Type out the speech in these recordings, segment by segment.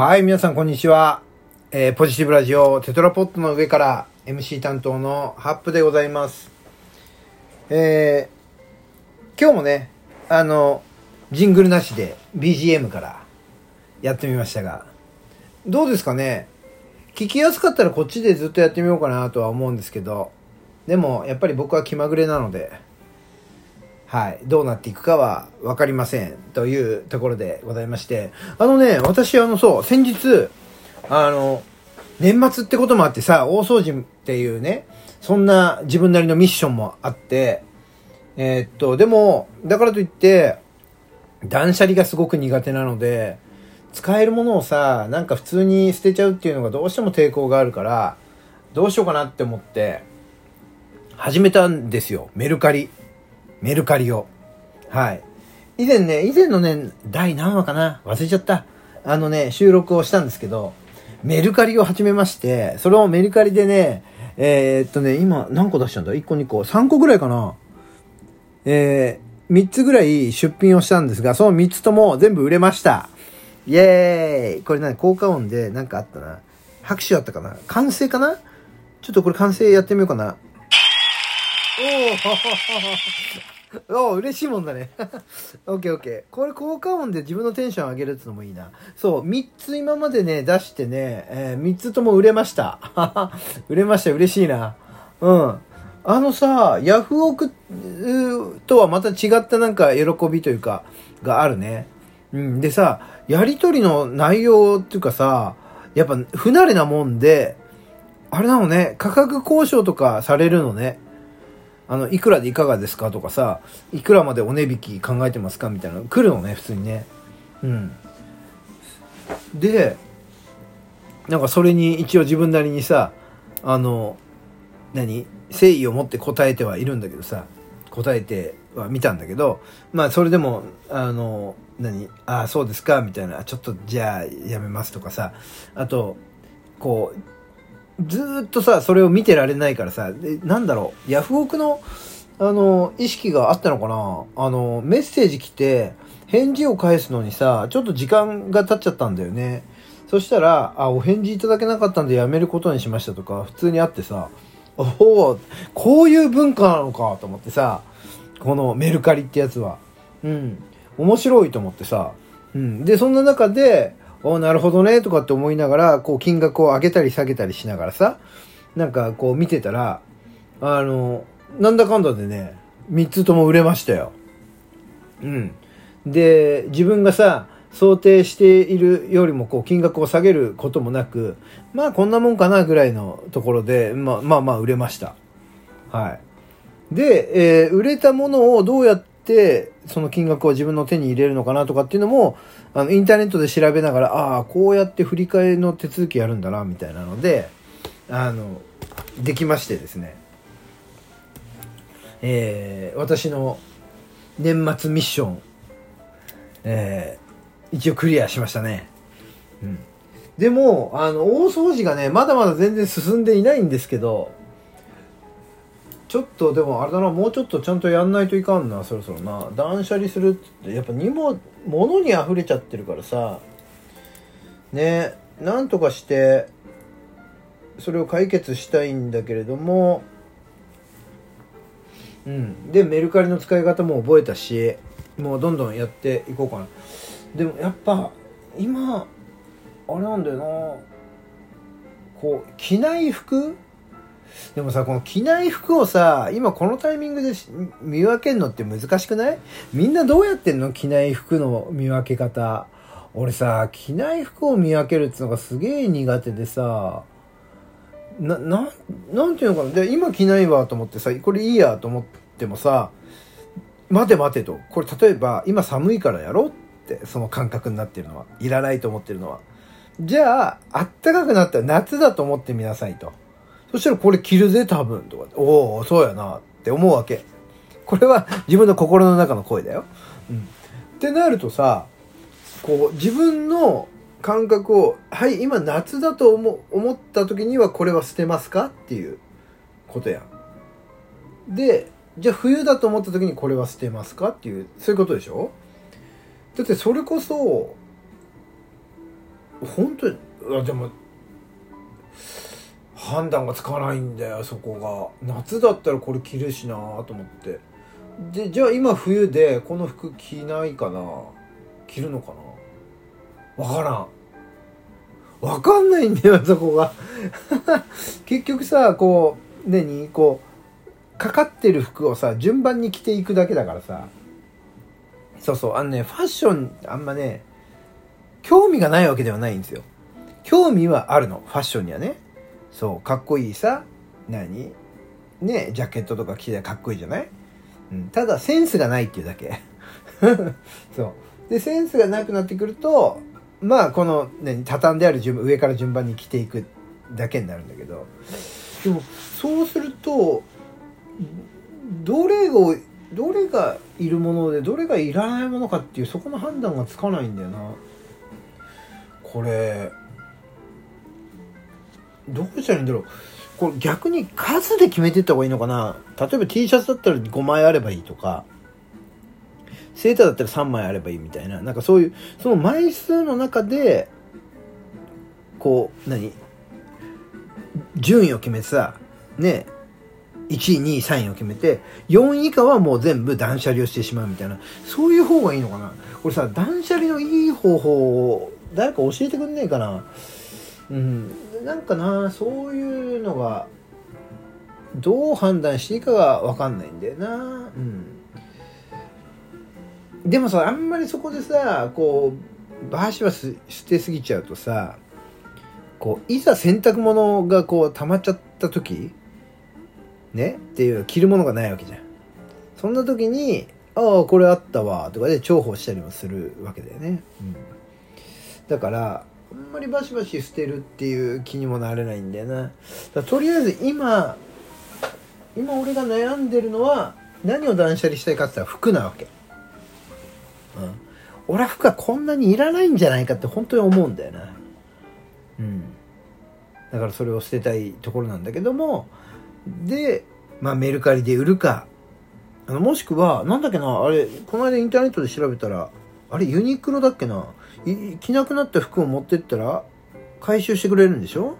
はい、皆さんこんにちは。えーポジティブラジオテトラポットの上から MC 担当のハップでございます。えー今日もね、あの、ジングルなしで BGM からやってみましたが、どうですかね？聞きやすかったらこっちでずっとやってみようかなとは思うんですけど、でもやっぱり僕は気まぐれなので、はい、どうなっていくかは分かりませんというところでございまして、あのね、私あのそう、先日、あの、年末ってこともあってさ、大掃除っていうね、そんな自分なりのミッションもあって、えーっと、でも、だからといって、断捨離がすごく苦手なので、使えるものをさ、なんか普通に捨てちゃうっていうのがどうしても抵抗があるから、どうしようかなって思って、始めたんですよ。メルカリ。メルカリを。はい。以前ね、以前のね、第何話かな？忘れちゃった。あのね、収録をしたんですけど、メルカリを始めまして、それをメルカリでね、えーっとね、今何個出したんだ ?1 個2個。3個ぐらいかなえー、3つぐらい出品をしたんですが、その3つとも全部売れました。イエーイこれ何効果音で何かあったな。拍手あったかな？完成かな？ちょっとこれ完成やってみようかな。お おお嬉しいもんだね。オッケーオッケー。これ効果音で自分のテンション上げるってのもいいな。そう、3つ今までね、出してね、え3つとも売れました。売れました、嬉しいな。うん。あのさ、ヤフオクとはまた違ったなんか喜びというか、があるね。うん。でさ、やりとりの内容っていうかさ、やっぱ不慣れなもんで、あれなのね、価格交渉とかされるのね。あの、いくらでいかがですかとかさ、いくらまでお値引き考えてますかみたいな来るのね、普通にね。うん。で、なんかそれに一応自分なりにさ、あの、何誠意を持って答えてはいるんだけどさ、答えては見たんだけど、まあそれでも、あの、何ああ、そうですかみたいな、ちょっとじゃあやめますとかさ、あと、こう、ずっとさ、それを見てられないからさ、でなんだろう、ヤフオクの、あの、意識があったのかな？あの、メッセージ来て、返事を返すのにさ、ちょっと時間が経っちゃったんだよね。そしたら、あ、お返事いただけなかったんでやめることにしましたとか、普通にあってさ、おおこういう文化なのかと思ってさ、このメルカリってやつは。うん。面白いと思ってさ。うん。で、そんな中で、おなるほどね、とかって思いながら、こう、金額を上げたり下げたりしながらさ、なんかこう見てたら、あの、なんだかんだでね、3つとも売れましたよ。うん。で、自分がさ、想定しているよりもこう金額を下げることもなく、まあこんなもんかなぐらいのところで、まあまあまあ売れました。はい。で、えー売れたものをどうやっその金額を自分の手に入れるのかなとかっていうのも、あの、インターネットで調べながら、ああ、こうやって振り替えの手続きやるんだな、みたいなので、あの、できましてですね。えー私の年末ミッション、えー一応クリアしましたね。うん。でも、あの、大掃除がね、まだまだ全然進んでいないんですけど、ちょっとでもあれだな、もうちょっとちゃんとやんないといかんな、そろそろな。断捨離するって、やっぱ荷物、物に溢れちゃってるからさ、ね、なんとかして、それを解決したいんだけれども、うん。で、メルカリの使い方も覚えたし、もうどんどんやっていこうかな。でもやっぱ、今、あれなんだよな、こう、着ない服でもさ、この着ない服をさ、今このタイミングで見分けるのって難しくない？みんなどうやってんの着ない服の見分け方？俺さ、着ない服を見分けるってのがすげえ苦手でさ、な、な、なんていうのかな？で、今着ないわと思ってさ、これいいやと思ってもさ、待て待てと。これ例えば、今寒いからやろうって、その感覚になってるのは。いらないと思ってるのは。じゃあ、あったかくなったら夏だと思ってみなさいと。そしたらこれ着るぜ多分とか。おお、そうやなって思うわけ。これは自分の心の中の声だよ。うん。ってなるとさ、こう自分の感覚を、はい、今夏だと思思った時にはこれは捨てますかっていうことやん。で、じゃあ冬だと思った時にこれは捨てますかっていう、そういうことでしょ？だってそれこそ、本当にあでも判断がつかないんだよそこが。夏だったらこれ着るしなと思って。でじゃあ今冬でこの服着ないかな？着るのかな？わからん。わかんないんだよそこが。結局さこう何？こうかかってる服をさ順番に着ていくだけだからさ。そうそう。あのねファッションあんまね興味がないわけではないんですよ。興味はあるのファッションにはね。そうかっこいいさ何？ねジャケットとか着てかっこいいじゃない、うん、ただセンスがないっていうだけ。そう。でセンスがなくなってくるとまあこの、ね、畳んである順上から順番に着ていくだけになるんだけど。でもそうするとどれをどれがいるものでどれがいらないものかっていうそこの判断がつかないんだよな。これどうしたらいいんだろう。これ逆に数で決めていった方がいいのかな。例えば T シャツだったら5枚あればいいとかセーターだったら3枚あればいいみたいな。なんかそういうその枚数の中でこう何？順位を決めてさね1位2位3位を決めて4位以下はもう全部断捨離をしてしまうみたいな。そういう方がいいのかな。これさ断捨離のいい方法を誰か教えてくんねえかな。うん。なんかなそういうのがどう判断していいかが分かんないんだよな。うん。でもさあんまりそこでさこうバシバシ捨てすぎちゃうとさこういざ洗濯物がこう溜まっちゃった時ねっていう着るものがないわけじゃん。そんな時にああこれあったわとかで重宝したりもするわけだよね、うん、だからあんまりバシバシ捨てるっていう気にもなれないんだよな。だとりあえず今今俺が悩んでるのは何を断捨離したいかって言ったら服なわけ。うん。俺は服はこんなにいらないんじゃないかって本当に思うんだよな。うん。だからそれを捨てたいところなんだけどもで、まあ、メルカリで売るか。あのもしくはなんだっけなあれこの間インターネットで調べたらあれユニクロだっけな？着なくなった服を持ってったら回収してくれるんでしょ？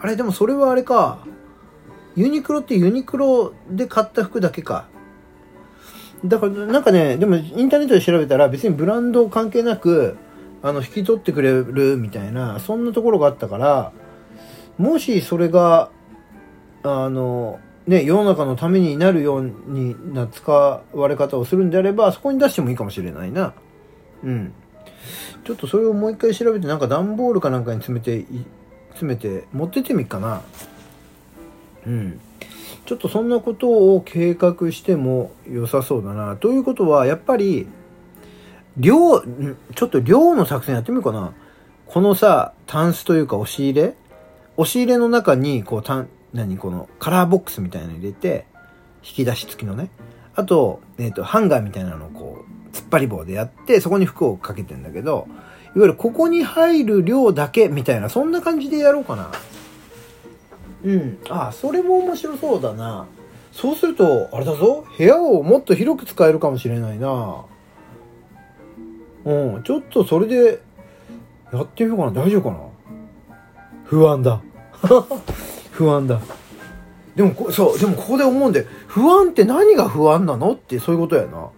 あれでもそれはあれか。ユニクロってユニクロで買った服だけか。だからなんかねでもインターネットで調べたら別にブランド関係なくあの引き取ってくれるみたいなそんなところがあったからもしそれがあのね世の中のためになるようにな使われ方をするんであればそこに出してもいいかもしれないな。うん。ちょっとそれをもう一回調べてなんか段ボールかなんかに詰めて詰めて持ってってみっかな。うん。ちょっとそんなことを計画しても良さそうだな。ということはやっぱり量ちょっと量の作戦やってみようかな。このさタンスというか押し入れ？押し入れの中にこうたん何？このカラーボックスみたいなの入れて引き出し付きのね。あと,、えーと、ハンガーみたいなのをこう突っ張り棒でやってそこに服をかけてんだけどいわゆるここに入る量だけみたいなそんな感じでやろうかな。うん。あそれも面白そうだな。そうするとあれだぞ。部屋をもっと広く使えるかもしれないな。うん。ちょっとそれでやってみようかな。大丈夫かな？不安だ。不安だ。でもこそう。でもここで思うんで不安って何が不安なの？ってそういうことやな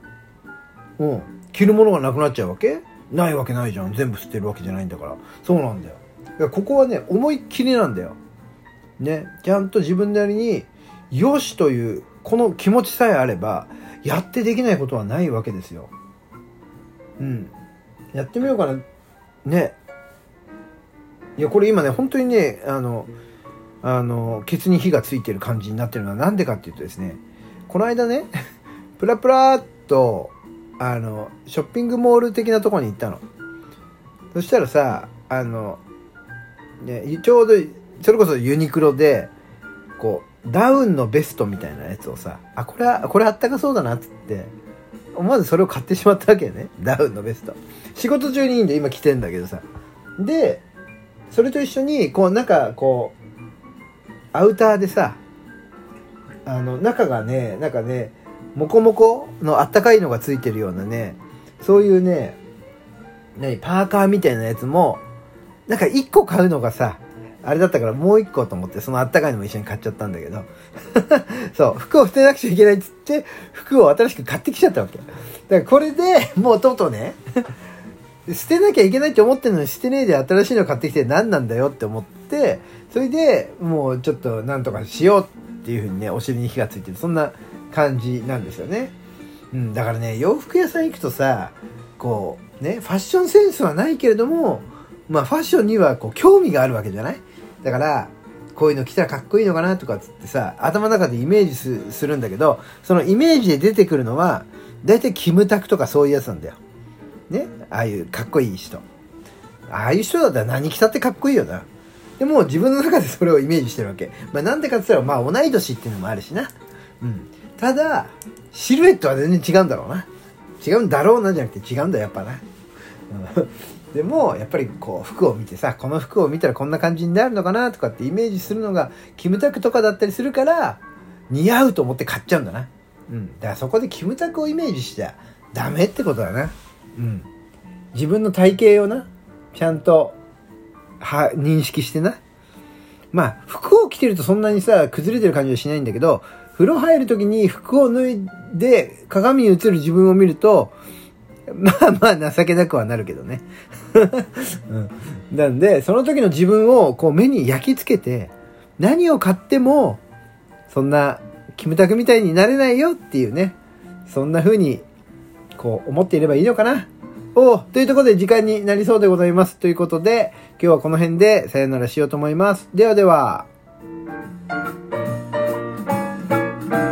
うん。着るものがなくなっちゃうわけ？ないわけないじゃん。全部捨てるわけじゃないんだから。そうなんだよ。だここはね思いっきりなんだよ。ね。ちゃんと自分なりによしというこの気持ちさえあればやってできないことはないわけですよ。うん。やってみようかな。ね。いやこれ今ね本当にねあの、あの、ケツに火がついてる感じになってるのはなんでかっていうとですね、この間ね、プラプラっと、あの、ショッピングモール的なとこに行ったの。そしたらさ、あの、ね、ちょうど、それこそユニクロで、こう、ダウンのベストみたいなやつをさ、あ、これは、これあったかそうだなっつって、思わずそれを買ってしまったわけよね。ダウンのベスト。仕事中にいいんで今着てんだけどさ。で、それと一緒に、こう、なんか、こう、アウターでさあの中がねなんかねモコモコのあったかいのがついてるようなねそういうね何パーカーみたいなやつもなんか1個買うのがさ、あれだったからもう1個と思ってそのあったかいのも一緒に買っちゃったんだけど。そう服を捨てなくちゃいけないっつって服を新しく買ってきちゃったわけ。だからこれでもうとうとうね 捨てなきゃいけないって思ってるのに捨てねえで新しいの買ってきて何なんだよって思ってそれでもうちょっとなんとかしようっていうふうにねお尻に火がついてるそんな感じなんですよね、うん、だからね洋服屋さん行くとさこうねファッションセンスはないけれどもまあファッションにはこう興味があるわけじゃない？だからこういうの着たらかっこいいのかなとかっつってさ頭の中でイメージするんだけどそのイメージで出てくるのは大体キムタクとかそういうやつなんだよ。ね？ああいうかっこいい人。ああいう人だったら何着たってかっこいいよな。でも自分の中でそれをイメージしてるわけ。まあなんでかって言ったらまあ同い年っていうのもあるしな。うん。ただシルエットは全然違うんだろうな。違うんだろうなじゃなくて違うんだやっぱな、でもやっぱりこう服を見てさこの服を見たらこんな感じになるのかなとかってイメージするのがキムタクとかだったりするから似合うと思って買っちゃうんだな。うん。だからそこでキムタクをイメージしちゃダメってことだな。うん。自分の体型をなちゃんとは認識してな。まあ服を着てるとそんなにさ崩れてる感じはしないんだけど風呂入る時に服を脱いで鏡に映る自分を見るとまあまあ情けなくはなるけどね。うん、なんで、その時の自分をこう目に焼き付けて、何を買っても、そんな、キムタクみたいになれないよっていうね、そんな風に、こう思っていればいいのかな。おというところで時間になりそうでございます。ということで、今日はこの辺でさよならしようと思います。ではでは。